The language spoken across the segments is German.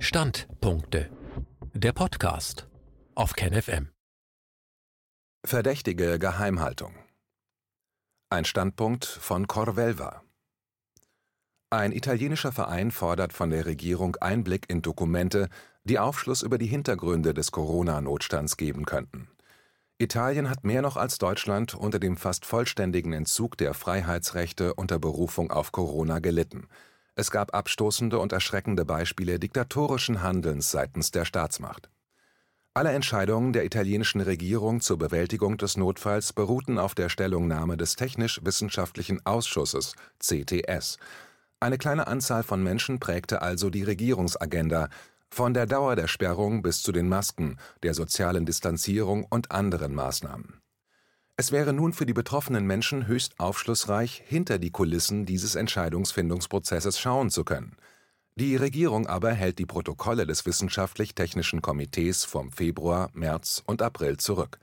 Standpunkte. Der Podcast auf KenFM. Verdächtige Geheimhaltung. Ein Standpunkt von Corvelva. Ein italienischer Verein fordert von der Regierung Einblick in Dokumente, die Aufschluss über die Hintergründe des Corona-Notstands geben könnten. Italien hat mehr noch als Deutschland unter dem fast vollständigen Entzug der Freiheitsrechte unter Berufung auf Corona gelitten. Es gab abstoßende und erschreckende Beispiele diktatorischen Handelns seitens der Staatsmacht. Alle Entscheidungen der italienischen Regierung zur Bewältigung des Notfalls beruhten auf der Stellungnahme des Technisch-Wissenschaftlichen Ausschusses CTS. Eine kleine Anzahl von Menschen prägte also die Regierungsagenda, von der Dauer der Sperrung bis zu den Masken, der sozialen Distanzierung und anderen Maßnahmen. Es wäre nun für die betroffenen Menschen höchst aufschlussreich, hinter die Kulissen dieses Entscheidungsfindungsprozesses schauen zu können. Die Regierung aber hält die Protokolle des Wissenschaftlich-Technischen Komitees vom Februar, März und April zurück.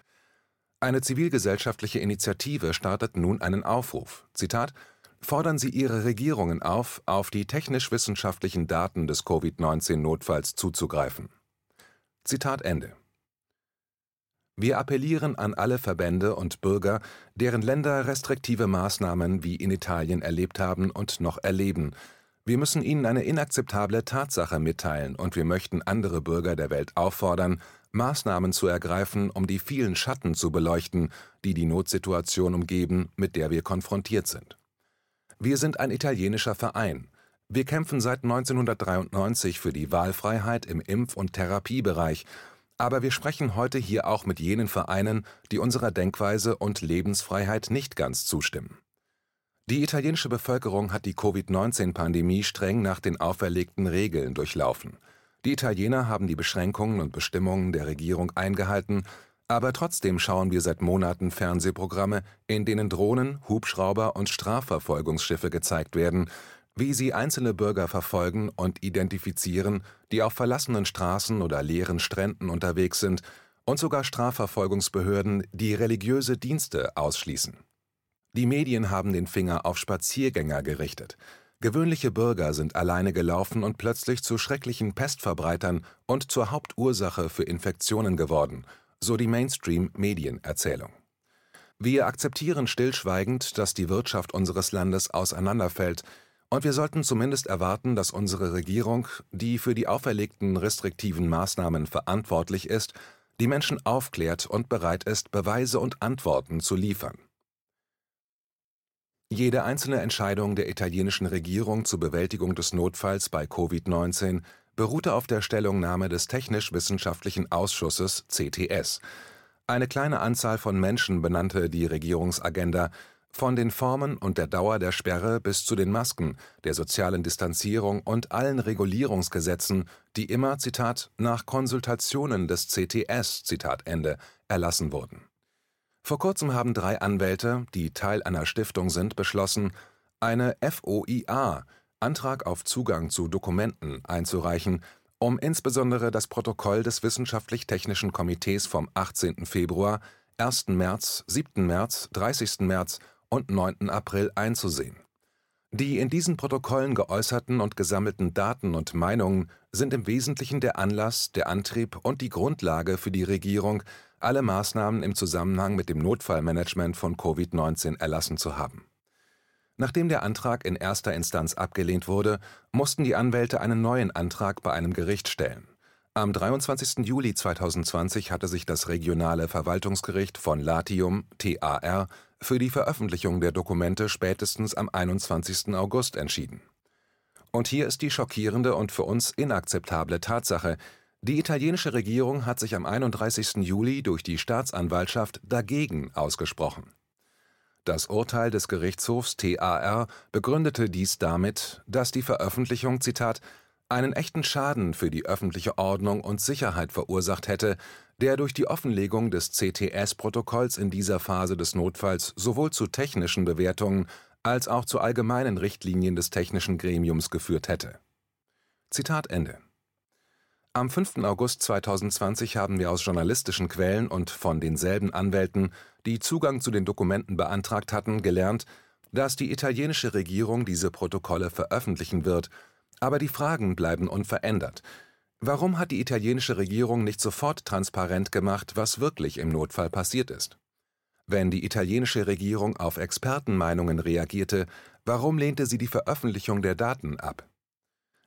Eine zivilgesellschaftliche Initiative startet nun einen Aufruf. Zitat fordern sie ihre Regierungen auf, auf die technisch-wissenschaftlichen Daten des Covid-19-Notfalls zuzugreifen. Zitat Ende. Wir appellieren an alle Verbände und Bürger, deren Länder restriktive Maßnahmen wie in Italien erlebt haben und noch erleben. Wir müssen ihnen eine inakzeptable Tatsache mitteilen und wir möchten andere Bürger der Welt auffordern, Maßnahmen zu ergreifen, um die vielen Schatten zu beleuchten, die die Notsituation umgeben, mit der wir konfrontiert sind. Wir sind ein italienischer Verein. Wir kämpfen seit 1993 für die Wahlfreiheit im Impf- und Therapiebereich, aber wir sprechen heute hier auch mit jenen Vereinen, die unserer Denkweise und Lebensfreiheit nicht ganz zustimmen. Die italienische Bevölkerung hat die Covid-19-Pandemie streng nach den auferlegten Regeln durchlaufen. Die Italiener haben die Beschränkungen und Bestimmungen der Regierung eingehalten aber trotzdem schauen wir seit Monaten Fernsehprogramme, in denen Drohnen, Hubschrauber und Strafverfolgungsschiffe gezeigt werden, wie sie einzelne Bürger verfolgen und identifizieren, die auf verlassenen Straßen oder leeren Stränden unterwegs sind, und sogar Strafverfolgungsbehörden, die religiöse Dienste ausschließen. Die Medien haben den Finger auf Spaziergänger gerichtet. Gewöhnliche Bürger sind alleine gelaufen und plötzlich zu schrecklichen Pestverbreitern und zur Hauptursache für Infektionen geworden – so die Mainstream-Medienerzählung. Wir akzeptieren stillschweigend, dass die Wirtschaft unseres Landes auseinanderfällt, und wir sollten zumindest erwarten, dass unsere Regierung, die für die auferlegten restriktiven Maßnahmen verantwortlich ist, die Menschen aufklärt und bereit ist, Beweise und Antworten zu liefern. Jede einzelne Entscheidung der italienischen Regierung zur Bewältigung des Notfalls bei Covid-19 beruhte auf der Stellungnahme des Technisch-Wissenschaftlichen Ausschusses CTS. Eine kleine Anzahl von Menschen benannte die Regierungsagenda, von den Formen und der Dauer der Sperre bis zu den Masken, der sozialen Distanzierung und allen Regulierungsgesetzen, die immer, Zitat, nach Konsultationen des CTS, Zitat Ende, erlassen wurden. Vor kurzem haben drei Anwälte, die Teil einer Stiftung sind, beschlossen, eine FOIA, Antrag auf Zugang zu Dokumenten einzureichen, um insbesondere das Protokoll des Wissenschaftlich-Technischen Komitees vom 18. Februar, 1. März, 7. März, 30. März und 9. April einzusehen. Die in diesen Protokollen geäußerten und gesammelten Daten und Meinungen sind im Wesentlichen der Anlass, der Antrieb und die Grundlage für die Regierung, alle Maßnahmen im Zusammenhang mit dem Notfallmanagement von Covid-19 erlassen zu haben Nachdem der Antrag in erster Instanz abgelehnt wurde, mussten die Anwälte einen neuen Antrag bei einem Gericht stellen. Am 23. Juli 2020 hatte sich das Regionale Verwaltungsgericht von Latium (TAR) für die Veröffentlichung der Dokumente spätestens am 21. August entschieden. Und hier ist die schockierende und für uns inakzeptable Tatsache: Die italienische Regierung hat sich am 31. Juli durch die Staatsanwaltschaft dagegen ausgesprochen das Urteil des Gerichtshofs TAR begründete dies damit, dass die Veröffentlichung Zitat einen echten Schaden für die öffentliche Ordnung und Sicherheit verursacht hätte, der durch die Offenlegung des CTS-Protokolls in dieser Phase des Notfalls sowohl zu technischen Bewertungen als auch zu allgemeinen Richtlinien des technischen Gremiums geführt hätte. Zitat Ende am 5. August 2020 haben wir aus journalistischen Quellen und von denselben Anwälten, die Zugang zu den Dokumenten beantragt hatten, gelernt, dass die italienische Regierung diese Protokolle veröffentlichen wird, aber die Fragen bleiben unverändert. Warum hat die italienische Regierung nicht sofort transparent gemacht, was wirklich im Notfall passiert ist? Wenn die italienische Regierung auf Expertenmeinungen reagierte, warum lehnte sie die Veröffentlichung der Daten ab?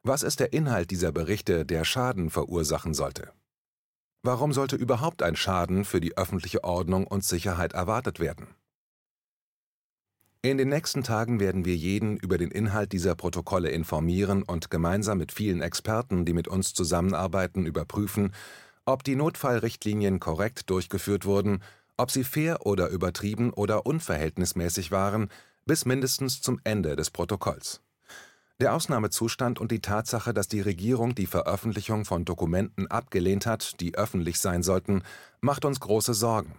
Was ist der Inhalt dieser Berichte, der Schaden verursachen sollte? Warum sollte überhaupt ein Schaden für die öffentliche Ordnung und Sicherheit erwartet werden? In den nächsten Tagen werden wir jeden über den Inhalt dieser Protokolle informieren und gemeinsam mit vielen Experten, die mit uns zusammenarbeiten, überprüfen, ob die Notfallrichtlinien korrekt durchgeführt wurden, ob sie fair oder übertrieben oder unverhältnismäßig waren, bis mindestens zum Ende des Protokolls. Der Ausnahmezustand und die Tatsache, dass die Regierung die Veröffentlichung von Dokumenten abgelehnt hat, die öffentlich sein sollten, macht uns große Sorgen.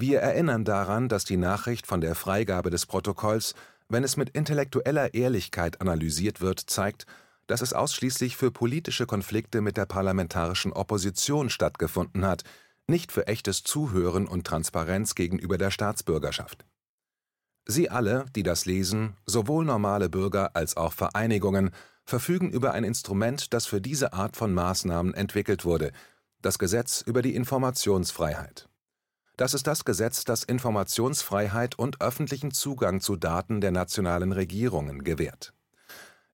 Wir erinnern daran, dass die Nachricht von der Freigabe des Protokolls, wenn es mit intellektueller Ehrlichkeit analysiert wird, zeigt, dass es ausschließlich für politische Konflikte mit der parlamentarischen Opposition stattgefunden hat, nicht für echtes Zuhören und Transparenz gegenüber der Staatsbürgerschaft. Sie alle, die das lesen, sowohl normale Bürger als auch Vereinigungen, verfügen über ein Instrument, das für diese Art von Maßnahmen entwickelt wurde, das Gesetz über die Informationsfreiheit. Das ist das Gesetz, das Informationsfreiheit und öffentlichen Zugang zu Daten der nationalen Regierungen gewährt.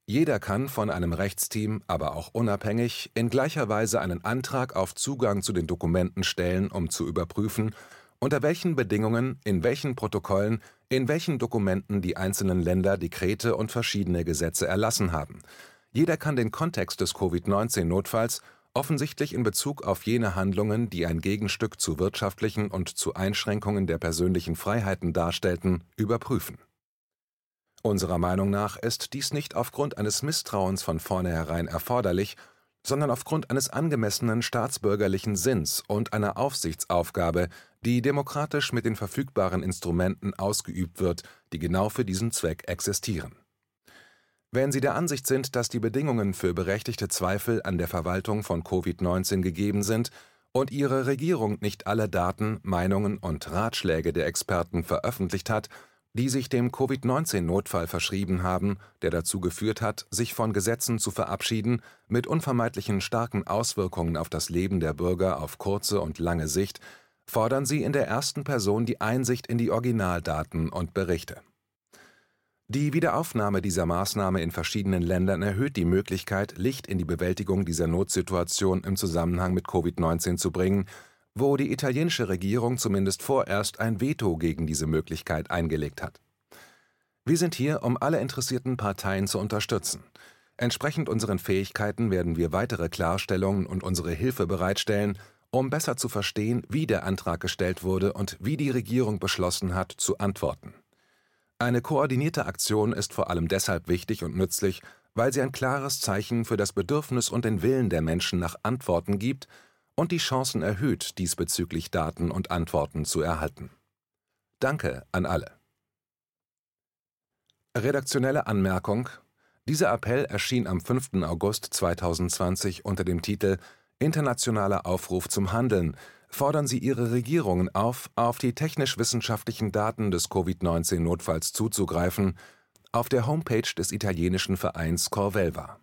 Jeder kann von einem Rechtsteam, aber auch unabhängig, in gleicher Weise einen Antrag auf Zugang zu den Dokumenten stellen, um zu überprüfen, unter welchen Bedingungen, in welchen Protokollen, in welchen Dokumenten die einzelnen Länder Dekrete und verschiedene Gesetze erlassen haben. Jeder kann den Kontext des Covid-19-Notfalls offensichtlich in Bezug auf jene Handlungen, die ein Gegenstück zu wirtschaftlichen und zu Einschränkungen der persönlichen Freiheiten darstellten, überprüfen. Unserer Meinung nach ist dies nicht aufgrund eines Misstrauens von vornherein erforderlich, sondern aufgrund eines angemessenen staatsbürgerlichen Sinns und einer Aufsichtsaufgabe, die demokratisch mit den verfügbaren Instrumenten ausgeübt wird, die genau für diesen Zweck existieren wenn Sie der Ansicht sind, dass die Bedingungen für berechtigte Zweifel an der Verwaltung von Covid-19 gegeben sind und Ihre Regierung nicht alle Daten, Meinungen und Ratschläge der Experten veröffentlicht hat, die sich dem Covid-19-Notfall verschrieben haben, der dazu geführt hat, sich von Gesetzen zu verabschieden, mit unvermeidlichen starken Auswirkungen auf das Leben der Bürger auf kurze und lange Sicht, fordern Sie in der ersten Person die Einsicht in die Originaldaten und Berichte die Wiederaufnahme dieser Maßnahme in verschiedenen Ländern erhöht die Möglichkeit, Licht in die Bewältigung dieser Notsituation im Zusammenhang mit Covid-19 zu bringen, wo die italienische Regierung zumindest vorerst ein Veto gegen diese Möglichkeit eingelegt hat. Wir sind hier, um alle interessierten Parteien zu unterstützen. Entsprechend unseren Fähigkeiten werden wir weitere Klarstellungen und unsere Hilfe bereitstellen, um besser zu verstehen, wie der Antrag gestellt wurde und wie die Regierung beschlossen hat, zu antworten. Eine koordinierte Aktion ist vor allem deshalb wichtig und nützlich, weil sie ein klares Zeichen für das Bedürfnis und den Willen der Menschen nach Antworten gibt und die Chancen erhöht, diesbezüglich Daten und Antworten zu erhalten. Danke an alle. Redaktionelle Anmerkung Dieser Appell erschien am 5. August 2020 unter dem Titel Internationaler Aufruf zum Handeln fordern sie ihre Regierungen auf, auf die technisch-wissenschaftlichen Daten des Covid-19-Notfalls zuzugreifen, auf der Homepage des italienischen Vereins Corvelva.